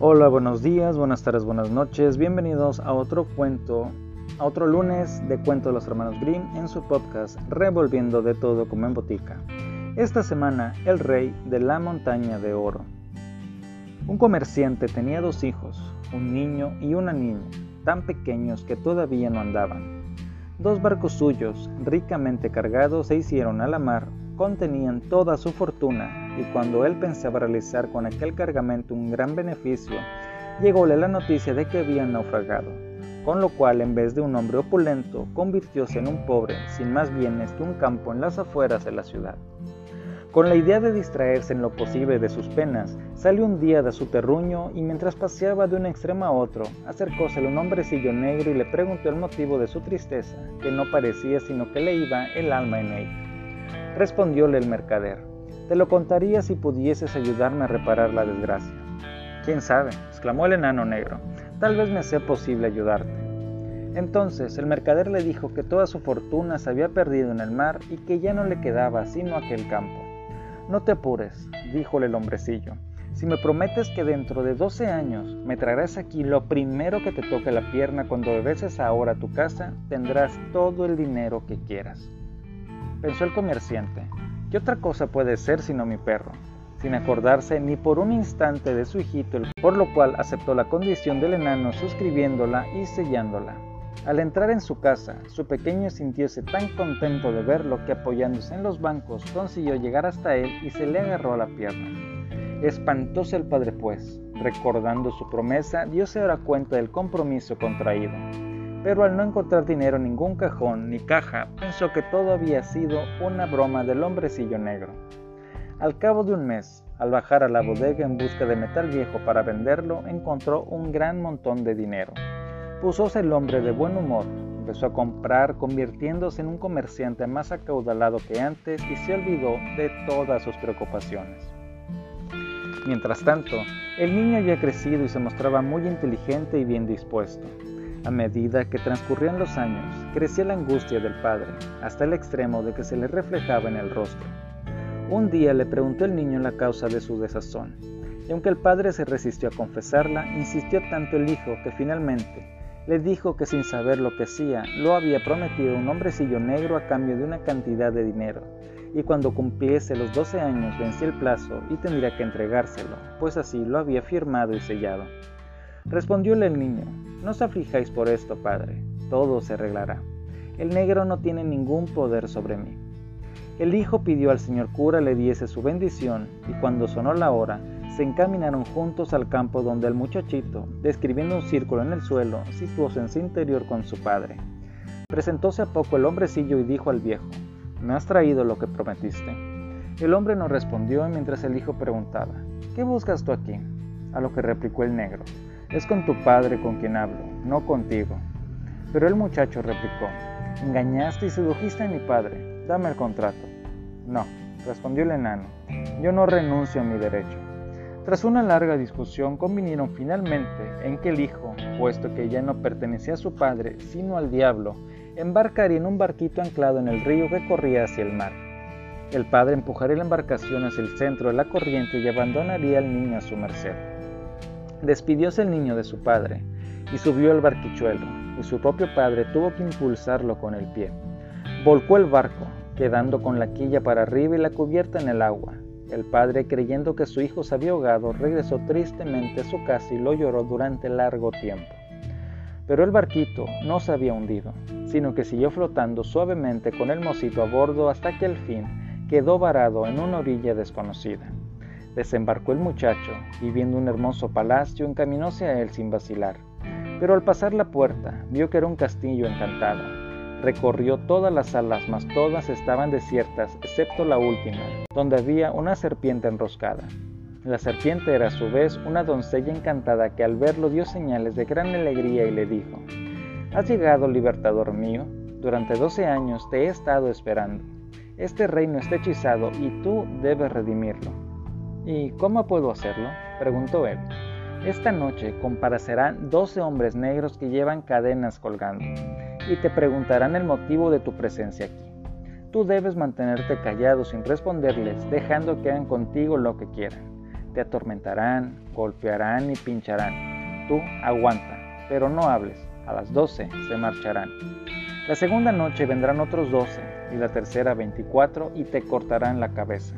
Hola, buenos días, buenas tardes, buenas noches. Bienvenidos a otro cuento, a otro lunes de Cuento de los Hermanos Grimm en su podcast Revolviendo de todo como en botica. Esta semana, el rey de la montaña de oro. Un comerciante tenía dos hijos, un niño y una niña, tan pequeños que todavía no andaban. Dos barcos suyos, ricamente cargados, se hicieron a la mar, contenían toda su fortuna y cuando él pensaba realizar con aquel cargamento un gran beneficio, llególe la noticia de que habían naufragado, con lo cual en vez de un hombre opulento, convirtióse en un pobre, sin más bienes que un campo en las afueras de la ciudad. Con la idea de distraerse en lo posible de sus penas, salió un día de su terruño y mientras paseaba de un extremo a otro, acercósele un hombrecillo negro y le preguntó el motivo de su tristeza, que no parecía sino que le iba el alma en ella. Respondióle el mercader, te lo contaría si pudieses ayudarme a reparar la desgracia. ¿Quién sabe? exclamó el enano negro. Tal vez me sea posible ayudarte. Entonces el mercader le dijo que toda su fortuna se había perdido en el mar y que ya no le quedaba sino aquel campo. No te apures, díjole el hombrecillo. Si me prometes que dentro de 12 años me traerás aquí lo primero que te toque la pierna cuando regreses ahora a tu casa, tendrás todo el dinero que quieras. Pensó el comerciante. ¿Qué otra cosa puede ser sino mi perro? Sin acordarse ni por un instante de su hijito, por lo cual aceptó la condición del enano suscribiéndola y sellándola. Al entrar en su casa, su pequeño sintióse tan contento de verlo que apoyándose en los bancos consiguió llegar hasta él y se le agarró a la pierna. Espantóse el padre pues, recordando su promesa, diose ahora cuenta del compromiso contraído pero al no encontrar dinero en ningún cajón ni caja, pensó que todo había sido una broma del hombrecillo negro. Al cabo de un mes, al bajar a la bodega en busca de metal viejo para venderlo, encontró un gran montón de dinero. Pusóse el hombre de buen humor, empezó a comprar, convirtiéndose en un comerciante más acaudalado que antes y se olvidó de todas sus preocupaciones. Mientras tanto, el niño había crecido y se mostraba muy inteligente y bien dispuesto. A medida que transcurrían los años, crecía la angustia del padre, hasta el extremo de que se le reflejaba en el rostro. Un día le preguntó el niño la causa de su desazón, y aunque el padre se resistió a confesarla, insistió tanto el hijo que finalmente le dijo que sin saber lo que hacía, lo había prometido un hombrecillo negro a cambio de una cantidad de dinero, y cuando cumpliese los 12 años vencía el plazo y tendría que entregárselo, pues así lo había firmado y sellado. Respondióle el niño, no os aflijáis por esto, padre, todo se arreglará. El negro no tiene ningún poder sobre mí. El hijo pidió al señor cura le diese su bendición y cuando sonó la hora, se encaminaron juntos al campo donde el muchachito, describiendo un círculo en el suelo, situóse en su interior con su padre. Presentóse a poco el hombrecillo y dijo al viejo, ¿me has traído lo que prometiste? El hombre no respondió mientras el hijo preguntaba, ¿qué buscas tú aquí? A lo que replicó el negro, es con tu padre con quien hablo, no contigo. Pero el muchacho replicó, engañaste y sedujiste a mi padre, dame el contrato. No, respondió el enano, yo no renuncio a mi derecho. Tras una larga discusión convinieron finalmente en que el hijo, puesto que ya no pertenecía a su padre, sino al diablo, embarcaría en un barquito anclado en el río que corría hacia el mar. El padre empujaría la embarcación hacia el centro de la corriente y abandonaría al niño a su merced. Despidióse el niño de su padre y subió al barquichuelo, y su propio padre tuvo que impulsarlo con el pie. Volcó el barco, quedando con la quilla para arriba y la cubierta en el agua. El padre, creyendo que su hijo se había ahogado, regresó tristemente a su casa y lo lloró durante largo tiempo. Pero el barquito no se había hundido, sino que siguió flotando suavemente con el mocito a bordo hasta que al fin quedó varado en una orilla desconocida. Desembarcó el muchacho y viendo un hermoso palacio encaminóse a él sin vacilar. Pero al pasar la puerta vio que era un castillo encantado. Recorrió todas las salas, mas todas estaban desiertas, excepto la última, donde había una serpiente enroscada. La serpiente era a su vez una doncella encantada que al verlo dio señales de gran alegría y le dijo, Has llegado, libertador mío, durante doce años te he estado esperando. Este reino está hechizado y tú debes redimirlo. ¿Y cómo puedo hacerlo? preguntó él. Esta noche comparecerán doce hombres negros que llevan cadenas colgando y te preguntarán el motivo de tu presencia aquí. Tú debes mantenerte callado sin responderles, dejando que hagan contigo lo que quieran. Te atormentarán, golpearán y pincharán. Tú aguanta, pero no hables. A las doce se marcharán. La segunda noche vendrán otros doce, y la tercera veinticuatro, y te cortarán la cabeza.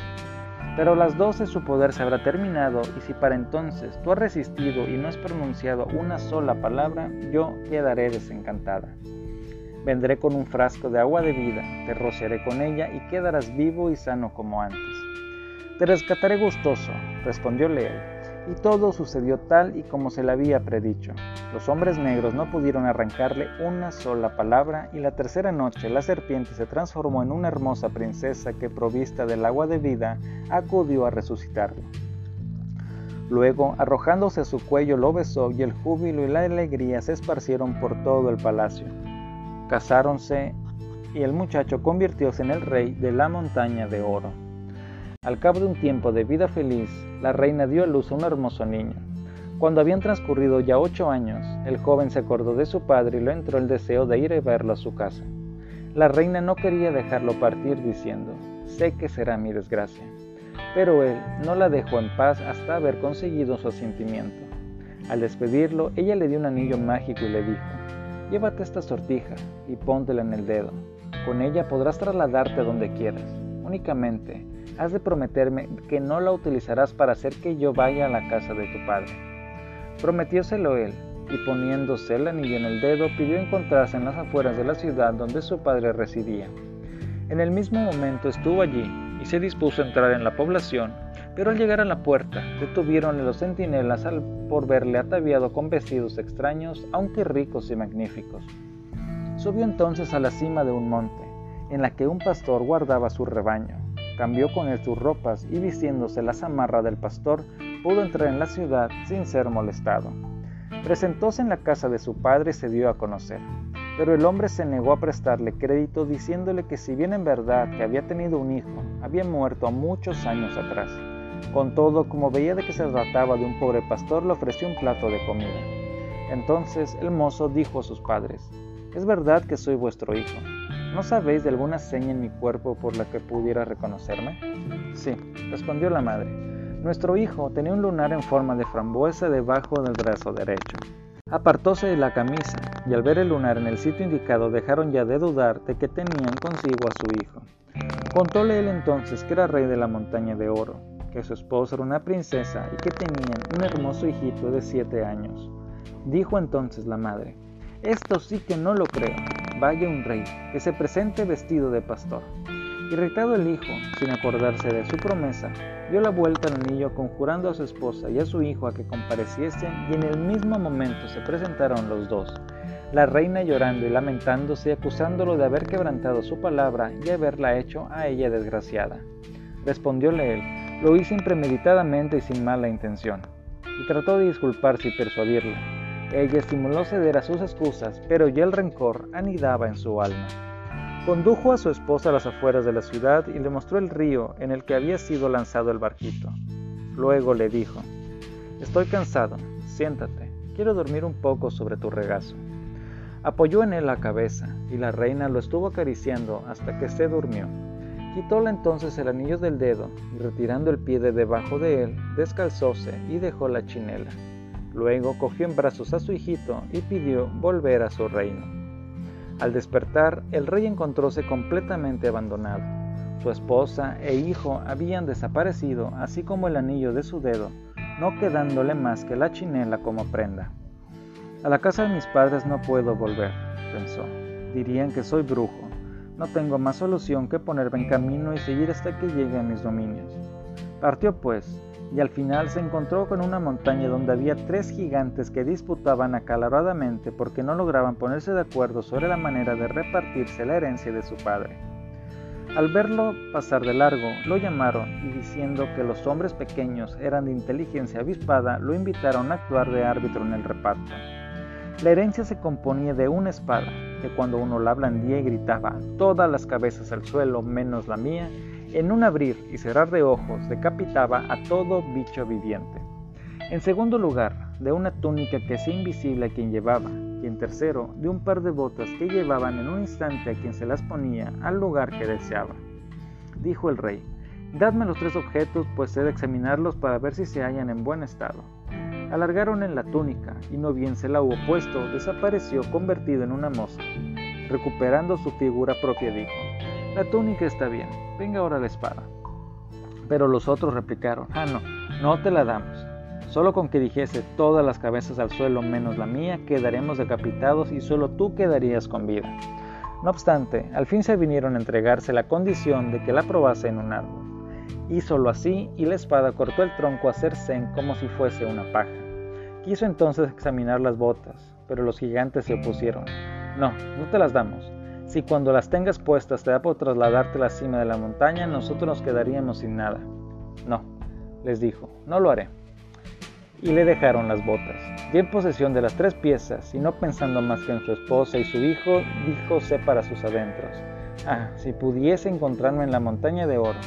Pero a las doce su poder se habrá terminado, y si para entonces tú has resistido y no has pronunciado una sola palabra, yo quedaré desencantada. Vendré con un frasco de agua de vida, te rociaré con ella y quedarás vivo y sano como antes. Te rescataré gustoso, respondió Leo, y todo sucedió tal y como se le había predicho. Los hombres negros no pudieron arrancarle una sola palabra y la tercera noche la serpiente se transformó en una hermosa princesa que provista del agua de vida acudió a resucitarlo. Luego, arrojándose a su cuello, lo besó y el júbilo y la alegría se esparcieron por todo el palacio. Casáronse y el muchacho convirtióse en el rey de la montaña de oro. Al cabo de un tiempo de vida feliz, la reina dio a luz a un hermoso niño. Cuando habían transcurrido ya ocho años, el joven se acordó de su padre y le entró el deseo de ir a verlo a su casa. La reina no quería dejarlo partir diciendo, sé que será mi desgracia. Pero él no la dejó en paz hasta haber conseguido su asentimiento. Al despedirlo, ella le dio un anillo mágico y le dijo, Llévate esta sortija y póntela en el dedo. Con ella podrás trasladarte a donde quieras. Únicamente, has de prometerme que no la utilizarás para hacer que yo vaya a la casa de tu padre. Prometióselo él, y poniéndose el anillo en el dedo, pidió encontrarse en las afueras de la ciudad donde su padre residía. En el mismo momento estuvo allí y se dispuso a entrar en la población pero al llegar a la puerta, detuvieronle los centinelas al, por verle ataviado con vestidos extraños, aunque ricos y magníficos. Subió entonces a la cima de un monte, en la que un pastor guardaba su rebaño. Cambió con él sus ropas y vistiéndose la zamarra del pastor, pudo entrar en la ciudad sin ser molestado. Presentóse en la casa de su padre y se dio a conocer. Pero el hombre se negó a prestarle crédito diciéndole que si bien en verdad que había tenido un hijo, había muerto muchos años atrás con todo, como veía de que se trataba de un pobre pastor, le ofreció un plato de comida. Entonces el mozo dijo a sus padres, Es verdad que soy vuestro hijo. ¿No sabéis de alguna seña en mi cuerpo por la que pudiera reconocerme? Sí, respondió la madre. Nuestro hijo tenía un lunar en forma de frambuesa debajo del brazo derecho. Apartóse de la camisa, y al ver el lunar en el sitio indicado dejaron ya de dudar de que tenían consigo a su hijo. Contóle él entonces que era rey de la montaña de oro, que su esposa era una princesa y que tenían un hermoso hijito de siete años. Dijo entonces la madre, esto sí que no lo creo, vaya un rey, que se presente vestido de pastor. Irritado el hijo, sin acordarse de su promesa, dio la vuelta al anillo conjurando a su esposa y a su hijo a que compareciesen y en el mismo momento se presentaron los dos, la reina llorando y lamentándose y acusándolo de haber quebrantado su palabra y haberla hecho a ella desgraciada. Respondióle él, lo hice impremeditadamente y sin mala intención, y trató de disculparse y persuadirla. Ella estimuló ceder a sus excusas, pero ya el rencor anidaba en su alma. Condujo a su esposa a las afueras de la ciudad y le mostró el río en el que había sido lanzado el barquito. Luego le dijo, Estoy cansado, siéntate, quiero dormir un poco sobre tu regazo. Apoyó en él la cabeza, y la reina lo estuvo acariciando hasta que se durmió. Quitóle entonces el anillo del dedo y retirando el pie de debajo de él, descalzóse y dejó la chinela. Luego cogió en brazos a su hijito y pidió volver a su reino. Al despertar, el rey encontróse completamente abandonado. Su esposa e hijo habían desaparecido, así como el anillo de su dedo, no quedándole más que la chinela como prenda. A la casa de mis padres no puedo volver, pensó. Dirían que soy brujo no tengo más solución que ponerme en camino y seguir hasta que llegue a mis dominios. Partió pues, y al final se encontró con una montaña donde había tres gigantes que disputaban acaloradamente porque no lograban ponerse de acuerdo sobre la manera de repartirse la herencia de su padre. Al verlo pasar de largo, lo llamaron y diciendo que los hombres pequeños eran de inteligencia avispada, lo invitaron a actuar de árbitro en el reparto. La herencia se componía de una espada, que cuando uno la blandía y gritaba todas las cabezas al suelo menos la mía, en un abrir y cerrar de ojos decapitaba a todo bicho viviente. En segundo lugar, de una túnica que hacía invisible a quien llevaba, y en tercero, de un par de botas que llevaban en un instante a quien se las ponía al lugar que deseaba. Dijo el rey, Dadme los tres objetos, pues he de examinarlos para ver si se hallan en buen estado. Alargaron en la túnica, y no bien se la hubo puesto, desapareció convertido en una moza. Recuperando su figura propia dijo, La túnica está bien, venga ahora la espada. Pero los otros replicaron, Ah, no, no te la damos. Solo con que dijese todas las cabezas al suelo menos la mía, quedaremos decapitados y solo tú quedarías con vida. No obstante, al fin se vinieron a entregarse la condición de que la probase en un árbol. Hízolo así y la espada cortó el tronco a Cercén como si fuese una paja. Quiso entonces examinar las botas, pero los gigantes se opusieron. No, no te las damos. Si cuando las tengas puestas te da por trasladarte a la cima de la montaña, nosotros nos quedaríamos sin nada. No, les dijo, no lo haré y le dejaron las botas. Y en posesión de las tres piezas, y no pensando más que en su esposa y su hijo, díjose para sus adentros, ah, si pudiese encontrarme en la montaña de oro.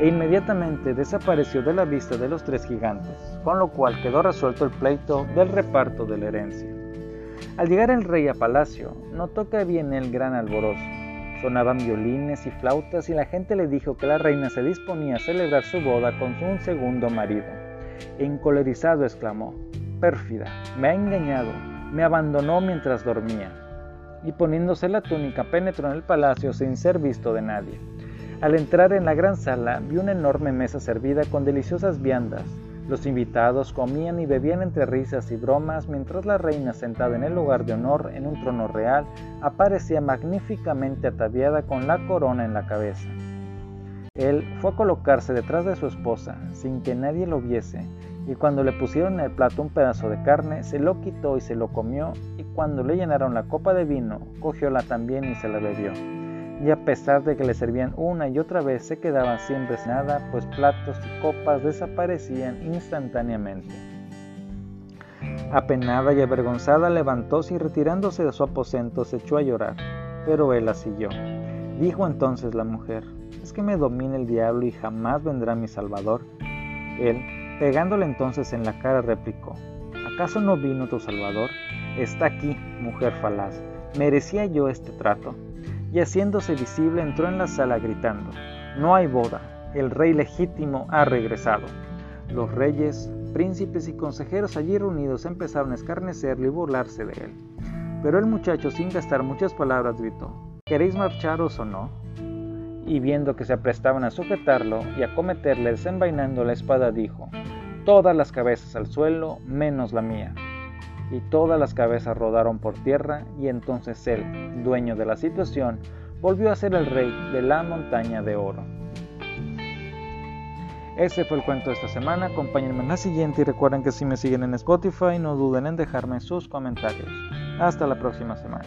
E inmediatamente desapareció de la vista de los tres gigantes, con lo cual quedó resuelto el pleito del reparto de la herencia. Al llegar el rey a palacio, notó que había en él gran alborozo. Sonaban violines y flautas y la gente le dijo que la reina se disponía a celebrar su boda con un segundo marido. Encolerizado exclamó, Pérfida, me ha engañado, me abandonó mientras dormía. Y poniéndose la túnica penetró en el palacio sin ser visto de nadie. Al entrar en la gran sala vio una enorme mesa servida con deliciosas viandas. Los invitados comían y bebían entre risas y bromas mientras la reina sentada en el lugar de honor en un trono real aparecía magníficamente ataviada con la corona en la cabeza. Él fue a colocarse detrás de su esposa sin que nadie lo viese, y cuando le pusieron en el plato un pedazo de carne, se lo quitó y se lo comió, y cuando le llenaron la copa de vino, cogióla también y se la bebió. Y a pesar de que le servían una y otra vez, se quedaba siempre sin nada, pues platos y copas desaparecían instantáneamente. Apenada y avergonzada levantóse y retirándose de su aposento se echó a llorar, pero él la siguió. Dijo entonces la mujer, ¿es que me domine el diablo y jamás vendrá mi Salvador? Él, pegándole entonces en la cara, replicó, ¿acaso no vino tu Salvador? Está aquí, mujer falaz, ¿merecía yo este trato? Y haciéndose visible entró en la sala gritando, no hay boda, el rey legítimo ha regresado. Los reyes, príncipes y consejeros allí reunidos empezaron a escarnecerle y burlarse de él. Pero el muchacho, sin gastar muchas palabras, gritó, ¿Queréis marcharos o no? Y viendo que se aprestaban a sujetarlo y a cometerle desenvainando la espada, dijo, Todas las cabezas al suelo, menos la mía y todas las cabezas rodaron por tierra y entonces él, dueño de la situación, volvió a ser el rey de la montaña de oro. Ese fue el cuento de esta semana, acompáñenme en la siguiente y recuerden que si me siguen en Spotify no duden en dejarme sus comentarios. Hasta la próxima semana.